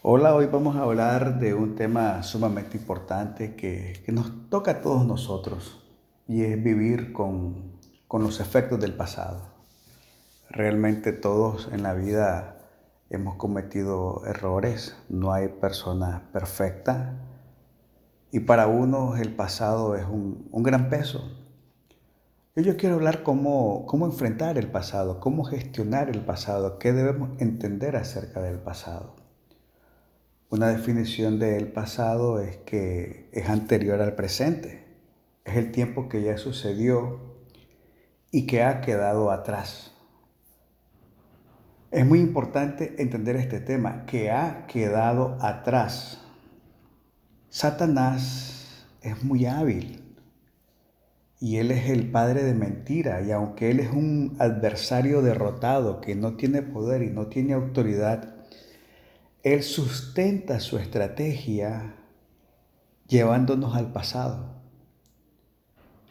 Hola, hoy vamos a hablar de un tema sumamente importante que, nos toca a todos nosotros y es vivir con, con los efectos del pasado. Realmente todos en la vida hemos cometido errores, no hay persona perfecta y para unos el pasado es un, un gran peso. Yo quiero hablar cómo, cómo enfrentar el pasado, cómo gestionar el pasado, qué debemos entender acerca del pasado. Una definición del pasado es que es anterior al presente. Es el tiempo que ya sucedió y que ha quedado atrás. Es muy importante entender este tema, que ha quedado atrás. Satanás es muy hábil y él es el padre de mentira y aunque él es un adversario derrotado que no tiene poder y no tiene autoridad, él sustenta su estrategia llevándonos al pasado.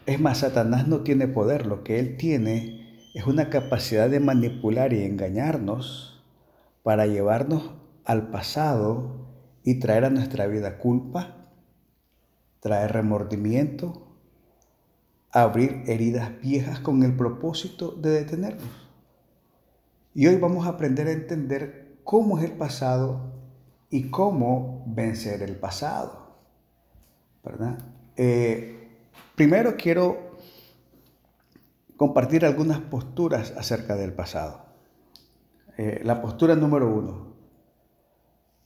Es más, Satanás no tiene poder, lo que él tiene es una capacidad de manipular y engañarnos para llevarnos al pasado y traer a nuestra vida culpa, traer remordimiento, abrir heridas viejas con el propósito de detenernos. Y hoy vamos a aprender a entender cómo es el pasado y cómo vencer el pasado. ¿verdad? Eh, primero quiero compartir algunas posturas acerca del pasado. Eh, la postura número uno.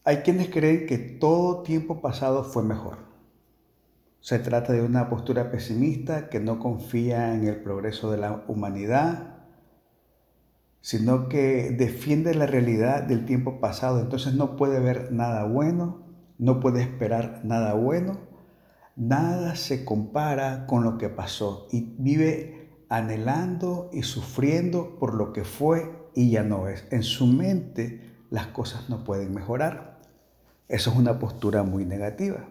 Hay quienes creen que todo tiempo pasado fue mejor. Se trata de una postura pesimista que no confía en el progreso de la humanidad sino que defiende la realidad del tiempo pasado. Entonces no puede ver nada bueno, no puede esperar nada bueno, nada se compara con lo que pasó y vive anhelando y sufriendo por lo que fue y ya no es. En su mente las cosas no pueden mejorar. Eso es una postura muy negativa.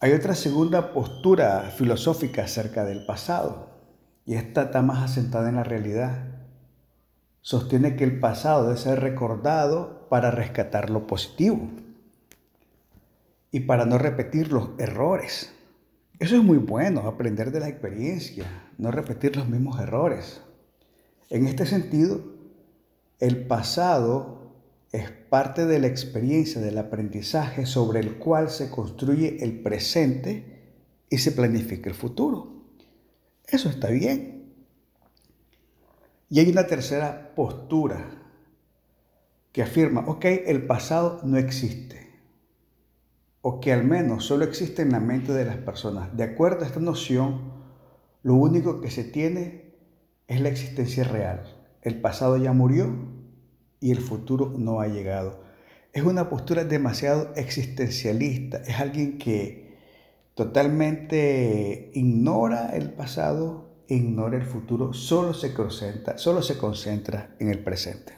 Hay otra segunda postura filosófica acerca del pasado y esta está más asentada en la realidad sostiene que el pasado debe ser recordado para rescatar lo positivo y para no repetir los errores. Eso es muy bueno, aprender de la experiencia, no repetir los mismos errores. En este sentido, el pasado es parte de la experiencia del aprendizaje sobre el cual se construye el presente y se planifica el futuro. Eso está bien. Y hay una tercera postura que afirma, ok, el pasado no existe, o que al menos solo existe en la mente de las personas. De acuerdo a esta noción, lo único que se tiene es la existencia real. El pasado ya murió y el futuro no ha llegado. Es una postura demasiado existencialista, es alguien que totalmente ignora el pasado ignora el futuro, solo se concentra, solo se concentra en el presente.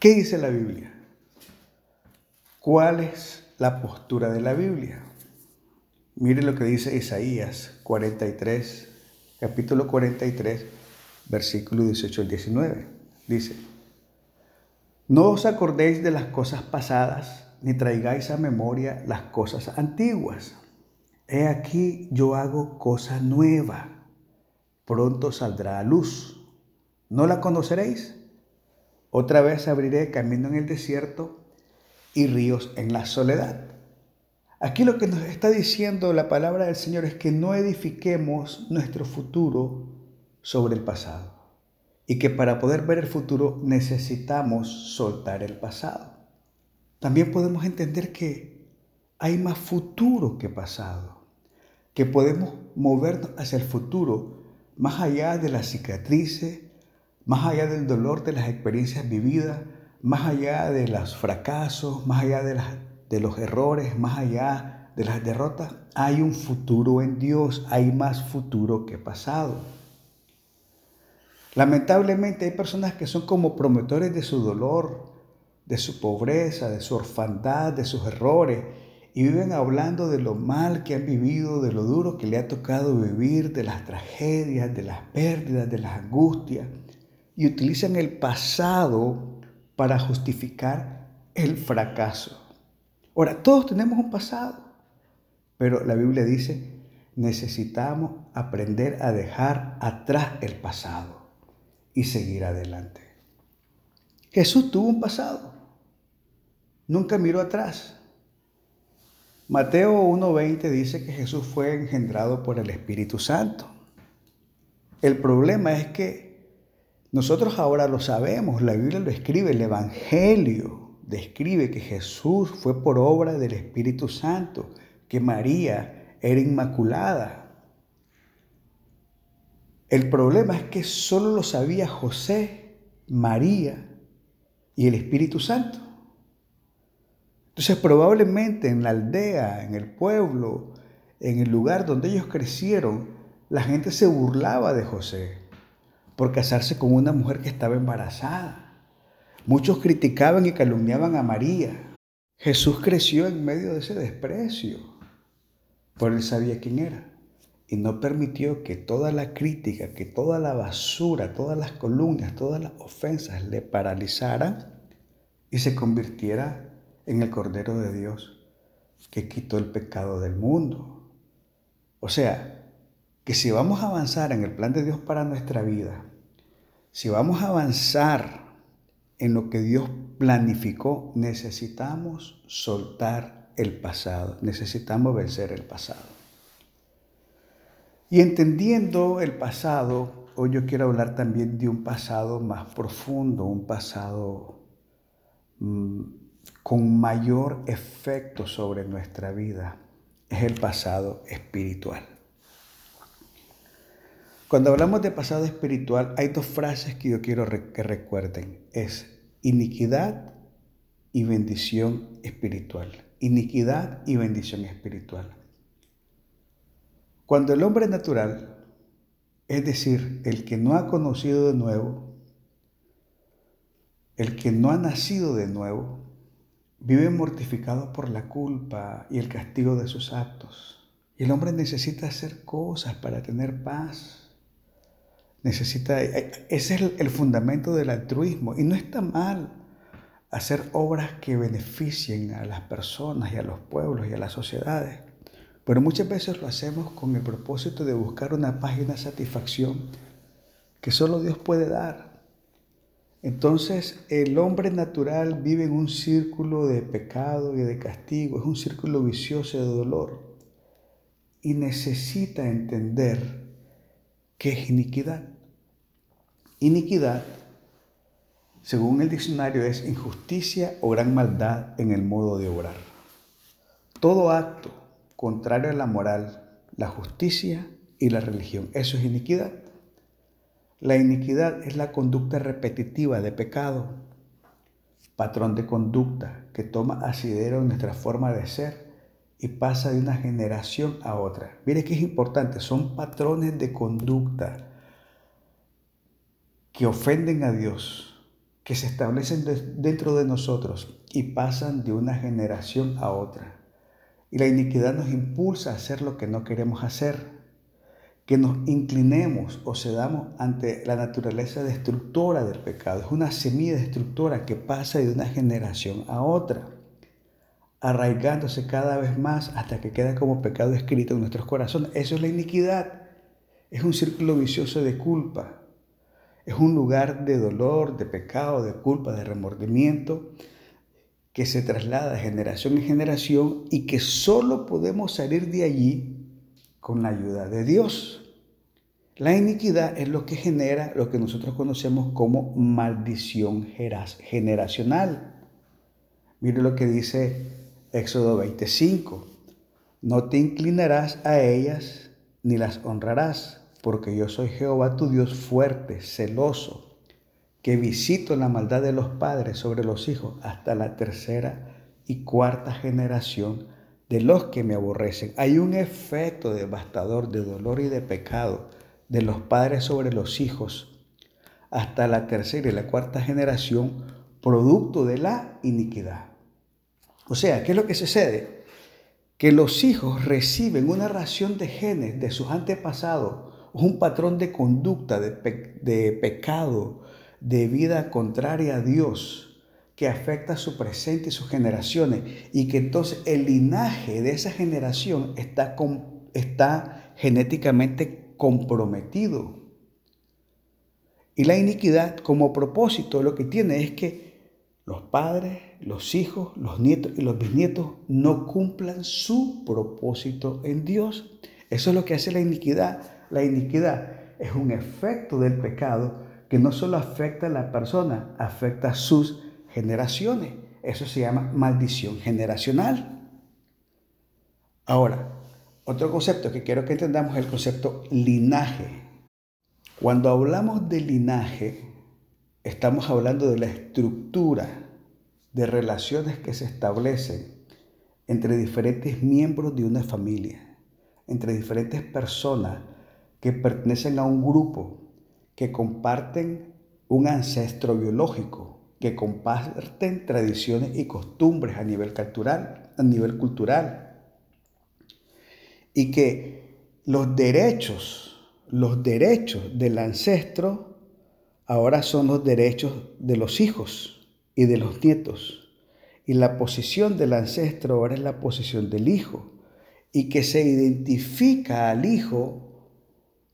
¿Qué dice la Biblia? ¿Cuál es la postura de la Biblia? Mire lo que dice Isaías 43, capítulo 43, versículo 18 al 19. Dice, no os acordéis de las cosas pasadas, ni traigáis a memoria las cosas antiguas. He aquí yo hago cosa nueva pronto saldrá a luz. ¿No la conoceréis? Otra vez abriré camino en el desierto y ríos en la soledad. Aquí lo que nos está diciendo la palabra del Señor es que no edifiquemos nuestro futuro sobre el pasado y que para poder ver el futuro necesitamos soltar el pasado. También podemos entender que hay más futuro que pasado, que podemos movernos hacia el futuro más allá de las cicatrices, más allá del dolor de las experiencias vividas, más allá de los fracasos, más allá de, de los errores, más allá de las derrotas, hay un futuro en Dios, hay más futuro que pasado. Lamentablemente hay personas que son como promotores de su dolor, de su pobreza, de su orfandad, de sus errores, y viven hablando de lo mal que han vivido, de lo duro que le ha tocado vivir, de las tragedias, de las pérdidas, de las angustias, y utilizan el pasado para justificar el fracaso. Ahora, todos tenemos un pasado, pero la Biblia dice, necesitamos aprender a dejar atrás el pasado y seguir adelante. Jesús tuvo un pasado, nunca miró atrás. Mateo 1.20 dice que Jesús fue engendrado por el Espíritu Santo. El problema es que nosotros ahora lo sabemos, la Biblia lo escribe, el Evangelio describe que Jesús fue por obra del Espíritu Santo, que María era inmaculada. El problema es que solo lo sabía José, María y el Espíritu Santo. Entonces probablemente en la aldea, en el pueblo, en el lugar donde ellos crecieron, la gente se burlaba de José por casarse con una mujer que estaba embarazada. Muchos criticaban y calumniaban a María. Jesús creció en medio de ese desprecio, pero él sabía quién era y no permitió que toda la crítica, que toda la basura, todas las columnas, todas las ofensas le paralizaran y se convirtiera en el Cordero de Dios que quitó el pecado del mundo. O sea, que si vamos a avanzar en el plan de Dios para nuestra vida, si vamos a avanzar en lo que Dios planificó, necesitamos soltar el pasado, necesitamos vencer el pasado. Y entendiendo el pasado, hoy yo quiero hablar también de un pasado más profundo, un pasado mm, con mayor efecto sobre nuestra vida. Es el pasado espiritual. Cuando hablamos de pasado espiritual, hay dos frases que yo quiero que recuerden. Es iniquidad y bendición espiritual. Iniquidad y bendición espiritual. Cuando el hombre natural, es decir, el que no ha conocido de nuevo, el que no ha nacido de nuevo, vive mortificado por la culpa y el castigo de sus actos. Y el hombre necesita hacer cosas para tener paz Necesita, ese es el, fundamento del altruismo y no está mal hacer obras que beneficien a las personas y a los pueblos y a las sociedades. Pero muchas veces lo hacemos con el propósito de buscar una página de satisfacción que solo Dios puede dar. Entonces el hombre natural vive en un círculo de pecado y de castigo, es un círculo vicioso de dolor y necesita entender que es iniquidad. Iniquidad, según el diccionario, es injusticia o gran maldad en el modo de obrar. Todo acto contrario a la moral, la justicia y la religión, eso es iniquidad. La iniquidad es la conducta repetitiva de pecado, patrón de conducta que toma asidero en nuestra forma de ser y pasa de una generación a otra. Mire que es importante, son patrones de conducta que ofenden a Dios, que se establecen dentro de nosotros y pasan de una generación a otra. Y la iniquidad nos impulsa a hacer lo que no queremos hacer, que nos inclinemos o cedamos ante la naturaleza destructora del pecado. Es una semilla destructora que pasa de una generación a otra, arraigándose cada vez más hasta que queda como pecado escrito en nuestros corazones. Eso es la iniquidad. Es un círculo vicioso de culpa, es un lugar de dolor, de pecado, de culpa, de remordimiento, que se traslada de generación en generación y que solo podemos salir de allí con la ayuda de Dios. La iniquidad es lo que genera lo que nosotros conocemos como maldición generacional. Mire lo que dice Éxodo 25. No te inclinarás a ellas ni las honrarás porque yo soy Jehová tu Dios fuerte, celoso, que visito la maldad de los padres sobre los hijos hasta la tercera y cuarta generación de los que me aborrecen. Hay un efecto devastador de dolor y de pecado de los padres sobre los hijos hasta la tercera y la cuarta generación, producto de la iniquidad. O sea, ¿qué es lo que sucede? Que los hijos reciben una ración de genes de sus antepasados un patrón de conducta, de, pecado, de vida contraria a Dios, que afecta su presente y sus generaciones y que entonces el linaje de esa generación está, está genéticamente comprometido. Y la iniquidad como propósito lo que tiene es que los padres, los hijos, los nietos y los bisnietos no cumplan su propósito en Dios. Eso es lo que hace la iniquidad. La iniquidad es un efecto del pecado que no solo afecta a la persona, afecta a sus generaciones. Eso se llama maldición generacional. Ahora, otro concepto que quiero que entendamos es el concepto linaje. Cuando hablamos de linaje, estamos hablando de la estructura de relaciones que se establecen entre diferentes miembros de una familia, entre diferentes personas que pertenecen a un grupo, que comparten un ancestro biológico, que comparten tradiciones y costumbres a nivel cultural, a nivel cultural y que los derechos, los derechos del ancestro ahora son los derechos de los hijos y de los nietos. Y la posición del ancestro ahora es la posición del hijo y que se identifica al hijo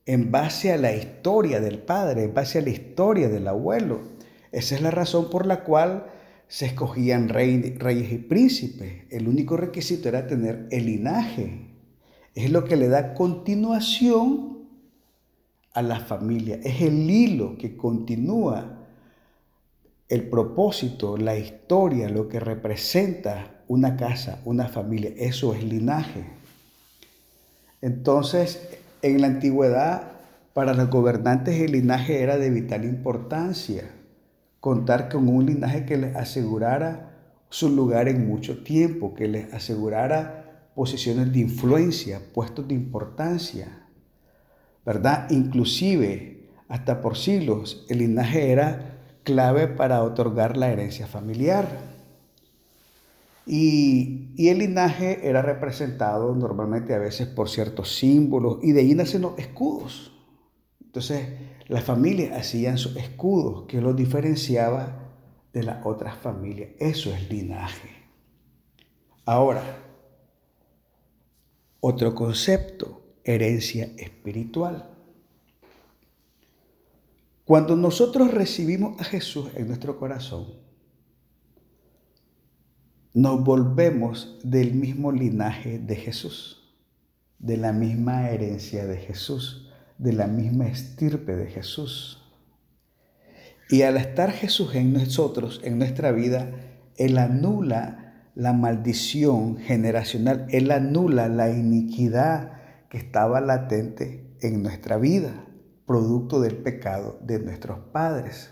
en base a la historia del padre, en base a la historia del abuelo. Esa es la razón por la cual se escogían reyes y príncipes. El único requisito era tener el linaje. Es lo que le da continuación a la familia. Es el hilo que continúa el propósito, la historia, lo que representa una casa, una familia. Eso es linaje. Entonces, en la antigüedad, para los gobernantes el linaje era de vital importancia contar con un linaje que les asegurara su lugar en mucho tiempo, que les asegurara posiciones de influencia, puestos de importancia, ¿verdad? Inclusive, hasta por siglos, el linaje era clave para otorgar la herencia familiar. Y, y, el linaje era representado normalmente a veces por ciertos símbolos y de ahí nacen los escudos. Entonces, las familias hacían sus escudos que los diferenciaba de las otras familias. Eso es linaje. Ahora, otro concepto, herencia espiritual. Cuando nosotros recibimos a Jesús en nuestro corazón, nos volvemos del mismo linaje de Jesús, de la misma herencia de Jesús de la misma estirpe de Jesús. Y al estar Jesús en nosotros, en nuestra vida, Él anula la maldición generacional, Él anula la iniquidad que estaba latente en nuestra vida, producto del pecado de nuestros padres.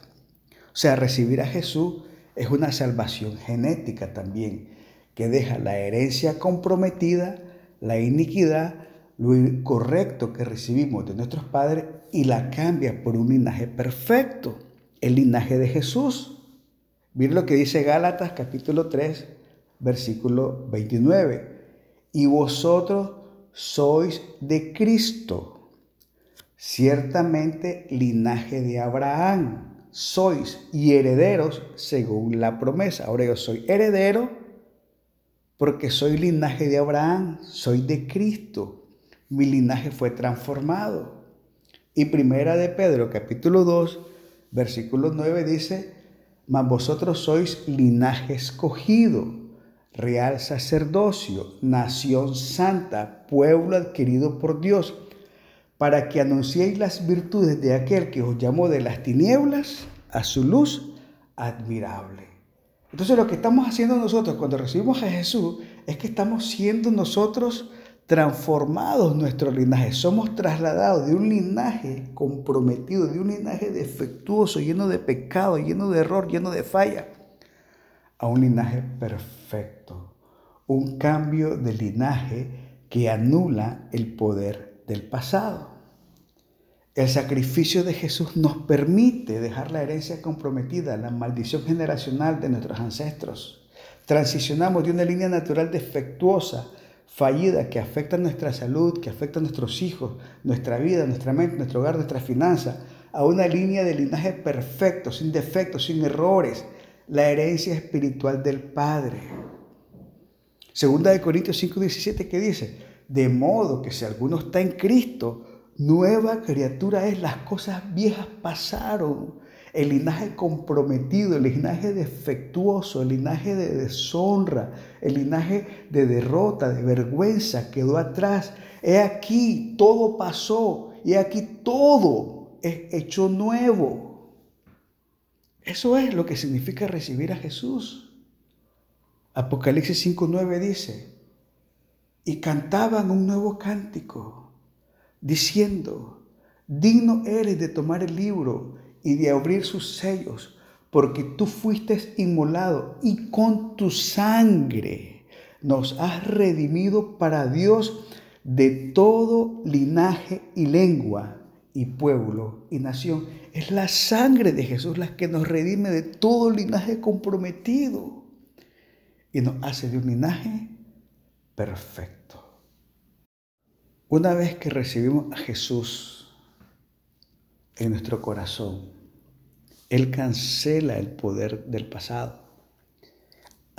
O sea, recibir a Jesús es una salvación genética también, que deja la herencia comprometida, la iniquidad, lo correcto que recibimos de nuestros padres y la cambia por un linaje perfecto, el linaje de Jesús. Miren lo que dice Gálatas capítulo 3, versículo 29. Y vosotros sois de Cristo, ciertamente linaje de Abraham, sois y herederos según la promesa. Ahora yo soy heredero porque soy linaje de Abraham, soy de Cristo mi linaje fue transformado. Y primera de Pedro, capítulo 2, versículo 9 dice, mas vosotros sois linaje escogido, real sacerdocio, nación santa, pueblo adquirido por Dios, para que anunciéis las virtudes de aquel que os llamó de las tinieblas a su luz admirable. Entonces lo que estamos haciendo nosotros cuando recibimos a Jesús es que estamos siendo nosotros transformados nuestro linaje, somos trasladados de un linaje comprometido, de un linaje defectuoso, lleno de pecado, lleno de error, lleno de falla, a un linaje perfecto. Un cambio de linaje que anula el poder del pasado. El sacrificio de Jesús nos permite dejar la herencia comprometida, la maldición generacional de nuestros ancestros. Transicionamos de una línea natural defectuosa fallida que afecta nuestra salud, que afecta a nuestros hijos, nuestra vida, nuestra mente, nuestro hogar, nuestras finanzas, a una línea de linaje perfecto, sin defectos, sin errores, la herencia espiritual del Padre. Segunda de Corintios 5:17 que dice, de modo que si alguno está en Cristo, nueva criatura es, las cosas viejas pasaron. El linaje comprometido, el linaje defectuoso, el linaje de deshonra, el linaje de derrota, de vergüenza quedó atrás. He aquí, todo pasó y aquí todo es hecho nuevo. Eso es lo que significa recibir a Jesús. Apocalipsis 5.9 dice, y cantaban un nuevo cántico, diciendo, digno eres de tomar el libro y de abrir sus sellos, porque tú fuiste inmolado y con tu sangre nos has redimido para Dios de todo linaje y lengua y pueblo y nación. Es la sangre de Jesús la que nos redime de todo linaje comprometido y nos hace de un linaje perfecto. Una vez que recibimos a Jesús en nuestro corazón, Él cancela el poder del pasado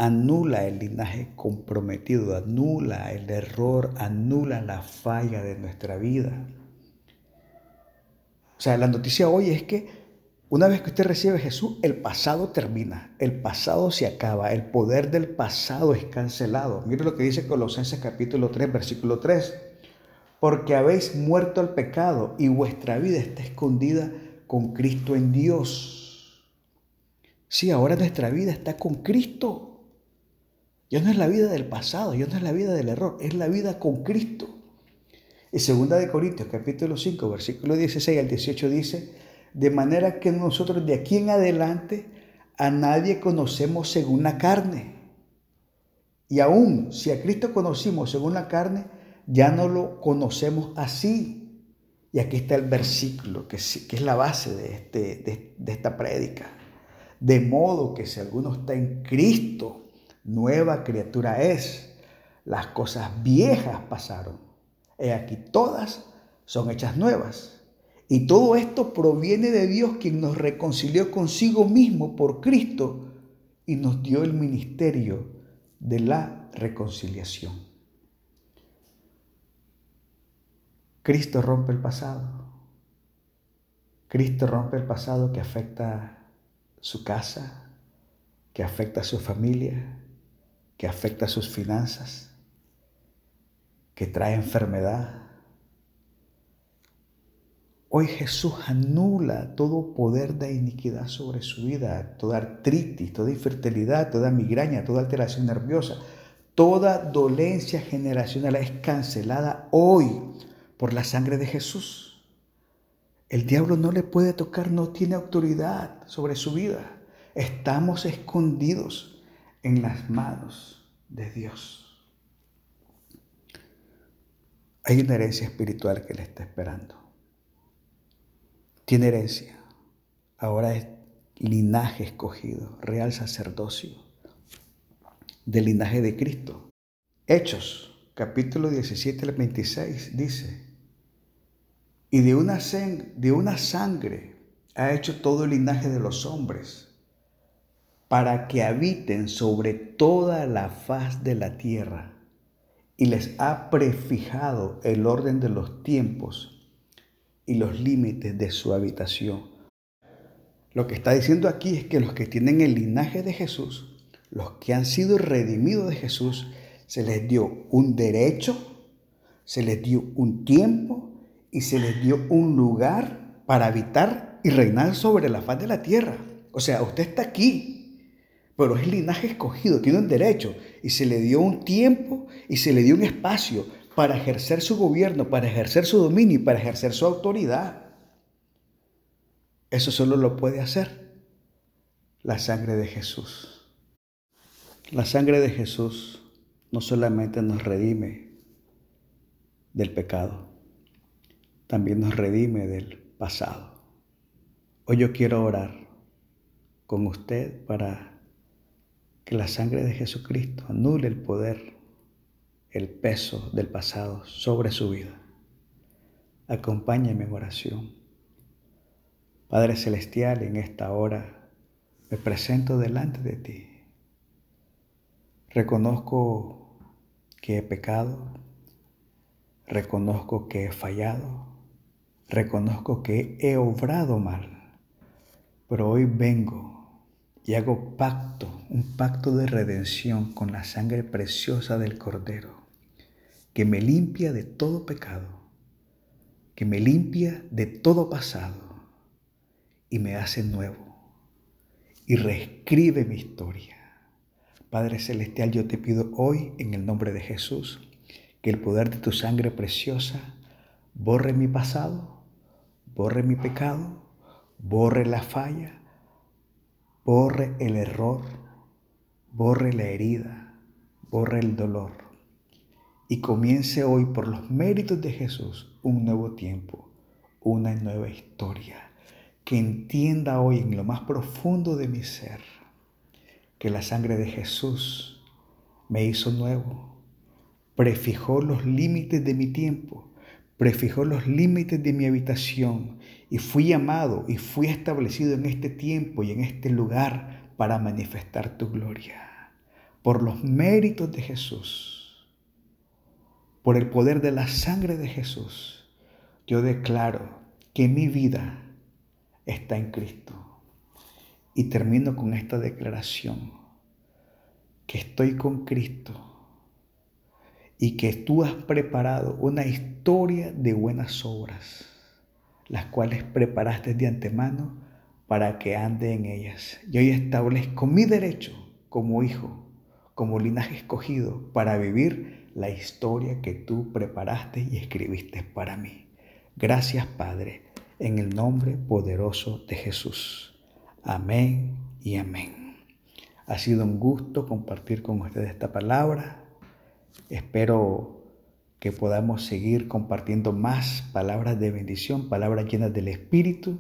anula el linaje comprometido, anula el error, anula la falla de nuestra vida. O sea, la noticia hoy es que una vez que usted recibe a Jesús, el pasado termina, el pasado se acaba, el poder del pasado es cancelado. Mire lo que dice Colosenses capítulo 3, versículo 3. Porque habéis muerto al pecado y vuestra vida está escondida con Cristo en Dios. Sí, ahora nuestra vida está con Cristo. Ya no es la vida del pasado, ya no es la vida del error, es la vida con Cristo. Y segunda de Corintios capítulo 5, versículo 16 al 18 dice, de manera que nosotros de aquí en adelante a nadie conocemos según la carne. Y aún si a Cristo conocimos según la carne, ya no lo conocemos así. Y aquí está el versículo, que es, que es la base de, este, de esta prédica. De modo que si alguno está en Cristo, nueva criatura es. Las cosas viejas pasaron. He aquí todas son hechas nuevas. Y todo esto proviene de Dios quien nos reconcilió consigo mismo por Cristo y nos dio el ministerio de la reconciliación. Cristo rompe el pasado. Cristo rompe el pasado que afecta su casa, que afecta a su familia, que afecta sus finanzas, que trae enfermedad. Hoy Jesús anula todo poder de iniquidad sobre su vida, toda artritis, toda infertilidad, toda migraña, toda alteración nerviosa, toda dolencia generacional es cancelada hoy por la sangre de Jesús. El diablo no le puede tocar, no tiene autoridad sobre su vida. Estamos escondidos en las manos de Dios. Hay una herencia espiritual que le está esperando. Tiene herencia. Ahora es linaje escogido, real sacerdocio, del linaje de Cristo. Hechos, capítulo 17 al 26, dice, y de una, de una sangre ha hecho todo el linaje de los hombres para que habiten sobre toda la faz de la tierra, y les ha prefijado el orden de los tiempos y los límites de su habitación. Lo que está diciendo aquí es que los que tienen el linaje de Jesús, los que han sido redimidos de Jesús, se les dio un derecho, se les dio un tiempo y se les dio un lugar para habitar y reinar sobre la faz de la tierra. O sea, usted está aquí, pero es linaje escogido, tiene un derecho y se le dio un tiempo y se le dio un espacio para ejercer su gobierno, para ejercer su dominio y para ejercer su autoridad. Eso solo lo puede hacer la sangre de Jesús. La sangre de Jesús no solamente nos redime del pecado, también nos redime del pasado. Hoy yo quiero orar con usted para que la sangre de Jesucristo anule el poder, el peso del pasado sobre su vida. Acompáñame en oración. Padre Celestial, en esta hora me presento delante de ti. Reconozco que he pecado, reconozco que he fallado, reconozco que he obrado mal, pero hoy vengo y hago pacto, un pacto de redención con la sangre preciosa del Cordero, que me limpia de todo pecado, que me limpia de todo pasado y me hace nuevo y reescribe mi historia. Padre Celestial, yo te pido hoy en el nombre de Jesús que el poder de tu sangre preciosa borre mi pasado, borre mi pecado, borre la falla, borre el error, borre la herida, borre el dolor. Y comience hoy por los méritos de Jesús un nuevo tiempo, una nueva historia que entienda hoy en lo más profundo de mi ser que la sangre de Jesús me hizo nuevo, prefijó los límites de mi tiempo, prefijó los límites de mi habitación y fui llamado y fui establecido en este tiempo y en este lugar para manifestar tu gloria. Por los méritos de Jesús, por el poder de la sangre de Jesús, yo declaro que mi vida está en Cristo. Y termino con esta declaración, que estoy con Cristo y que tú has preparado una historia de buenas obras, las cuales preparaste de antemano para que ande en ellas. Y hoy establezco mi derecho como hijo, como linaje escogido, para vivir la historia que tú preparaste y escribiste para mí. Gracias, Padre en el nombre poderoso de Jesús. Amén y amén. Ha sido un gusto compartir con ustedes esta palabra. Espero que podamos seguir compartiendo más palabras de bendición, palabras llenas del Espíritu.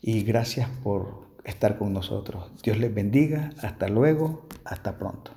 Y gracias por estar con nosotros. Dios les bendiga. Hasta luego. Hasta pronto.